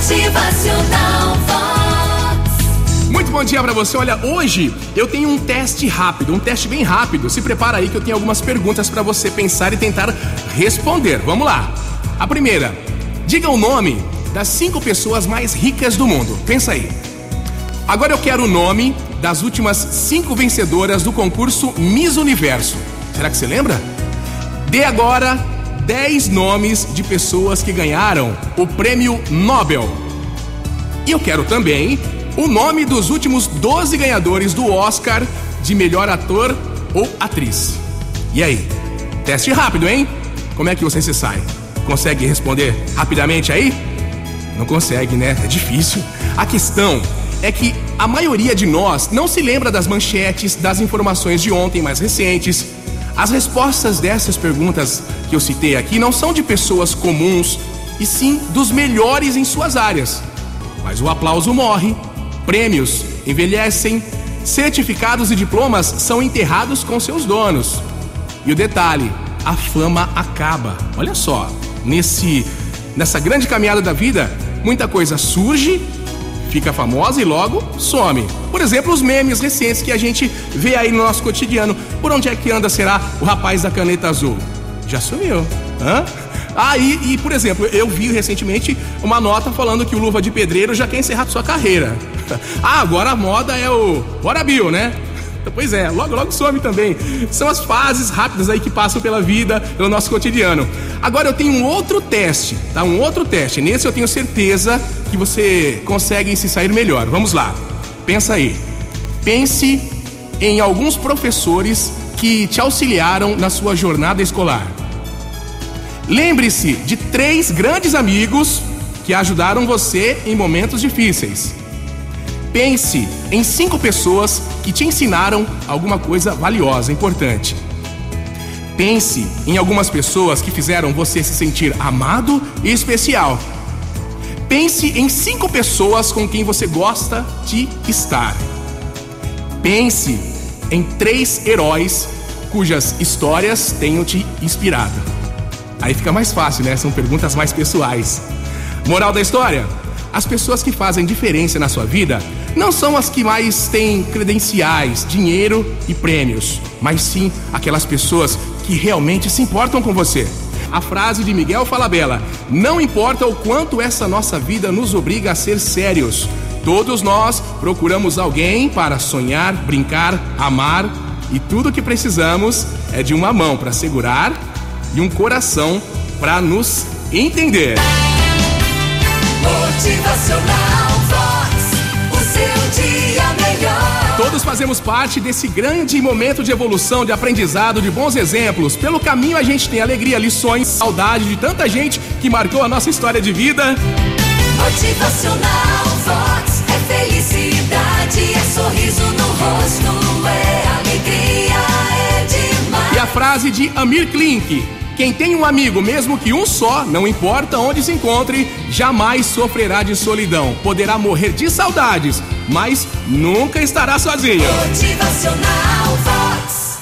Motivacional. Muito bom dia pra você. Olha, hoje eu tenho um teste rápido, um teste bem rápido. Se prepara aí que eu tenho algumas perguntas pra você pensar e tentar responder. Vamos lá. A primeira: diga o nome das cinco pessoas mais ricas do mundo. Pensa aí. Agora eu quero o nome das últimas cinco vencedoras do concurso Miss Universo. Será que você lembra? Dê agora 10 nomes de pessoas que ganharam o prêmio Nobel. E eu quero também o nome dos últimos 12 ganhadores do Oscar de melhor ator ou atriz. E aí? Teste rápido, hein? Como é que você se sai? Consegue responder rapidamente aí? Não consegue, né? É difícil. A questão é que a maioria de nós não se lembra das manchetes, das informações de ontem mais recentes. As respostas dessas perguntas que eu citei aqui não são de pessoas comuns, e sim dos melhores em suas áreas. Mas o aplauso morre, prêmios envelhecem, certificados e diplomas são enterrados com seus donos. E o detalhe, a fama acaba. Olha só, nesse nessa grande caminhada da vida, muita coisa surge, fica famosa e logo some. Por exemplo, os memes recentes que a gente vê aí no nosso cotidiano. Por onde é que anda, será, o rapaz da caneta azul? Já sumiu. Hã? Ah, e, e, por exemplo, eu vi recentemente uma nota falando que o Luva de Pedreiro já quer encerrar sua carreira. Ah, agora a moda é o Bora Bill, né? Pois é, logo logo some também. São as fases rápidas aí que passam pela vida, pelo nosso cotidiano. Agora eu tenho um outro teste, tá? Um outro teste. Nesse eu tenho certeza que você consegue se sair melhor. Vamos lá. Pensa aí. Pense em alguns professores que te auxiliaram na sua jornada escolar. Lembre-se de três grandes amigos que ajudaram você em momentos difíceis. Pense em cinco pessoas que te ensinaram alguma coisa valiosa, importante. Pense em algumas pessoas que fizeram você se sentir amado e especial. Pense em cinco pessoas com quem você gosta de estar. Pense em três heróis cujas histórias tenham te inspirado. Aí fica mais fácil, né? São perguntas mais pessoais. Moral da história: as pessoas que fazem diferença na sua vida não são as que mais têm credenciais, dinheiro e prêmios, mas sim aquelas pessoas que realmente se importam com você. A frase de Miguel Falabella: Não importa o quanto essa nossa vida nos obriga a ser sérios, todos nós procuramos alguém para sonhar, brincar, amar, e tudo que precisamos é de uma mão para segurar e um coração para nos entender. Motivacional fazemos parte desse grande momento de evolução, de aprendizado, de bons exemplos. Pelo caminho a gente tem alegria, lições, saudade de tanta gente que marcou a nossa história de vida. Motivacional Vox. É felicidade, é sorriso no rosto, é alegria, é demais. E a frase de Amir Klink: Quem tem um amigo, mesmo que um só, não importa onde se encontre, jamais sofrerá de solidão. Poderá morrer de saudades, mas nunca estará sozinho. Motivacional Vox.